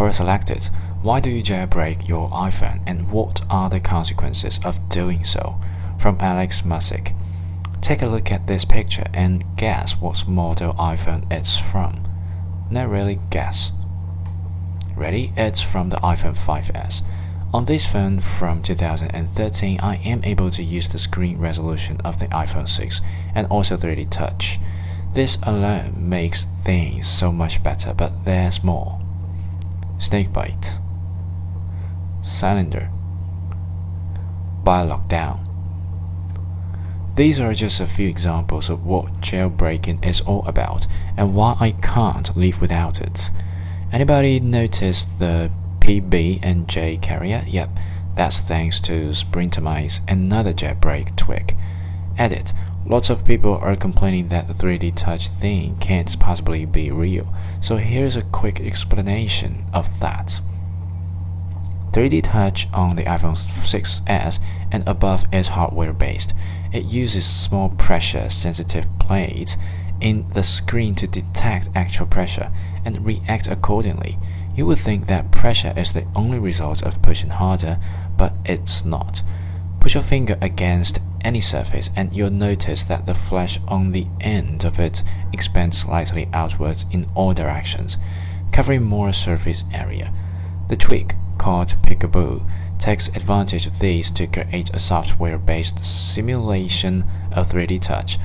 Quora selected. Why do you jailbreak your iPhone and what are the consequences of doing so? From Alex Musick. Take a look at this picture and guess what model iPhone it's from. Not really guess. Ready? It's from the iPhone 5S. On this phone from 2013, I am able to use the screen resolution of the iPhone 6 and also 3D Touch. This alone makes things so much better, but there's more. Snakebite, Cylinder, BioLockdown. These are just a few examples of what jailbreaking is all about and why I can't live without it. Anybody notice the PB and J carrier? Yep, that's thanks to Springtomize, another jailbreak tweak. Edit. Lots of people are complaining that the 3D touch thing can't possibly be real, so here's a quick explanation of that. 3D Touch on the iPhone 6s and above is hardware based. It uses small pressure sensitive plates in the screen to detect actual pressure and react accordingly. You would think that pressure is the only result of pushing harder, but it's not. Push your finger against any surface and you'll notice that the flesh on the end of it expands slightly outwards in all directions, covering more surface area. The tweak, called Peekaboo, takes advantage of this to create a software-based simulation of 3D touch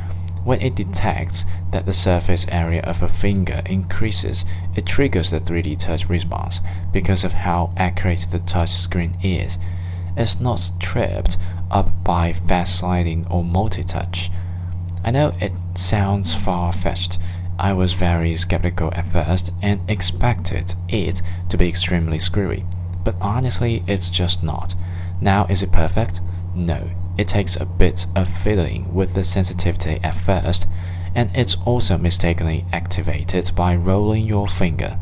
when it detects that the surface area of a finger increases, it triggers the 3D touch response because of how accurate the touch screen is. It's not tripped up by fast sliding or multi touch. I know it sounds far fetched. I was very skeptical at first and expected it to be extremely screwy, but honestly, it's just not. Now, is it perfect? No. It takes a bit of fiddling with the sensitivity at first, and it's also mistakenly activated by rolling your finger,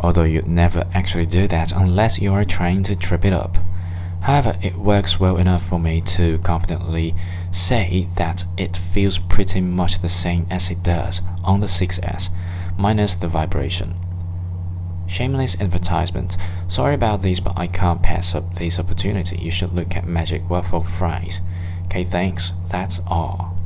although you'd never actually do that unless you are trying to trip it up. However, it works well enough for me to confidently say that it feels pretty much the same as it does on the 6S, minus the vibration. Shameless advertisement. Sorry about this, but I can't pass up this opportunity. You should look at Magic Waffle Fries. Okay, thanks. That's all.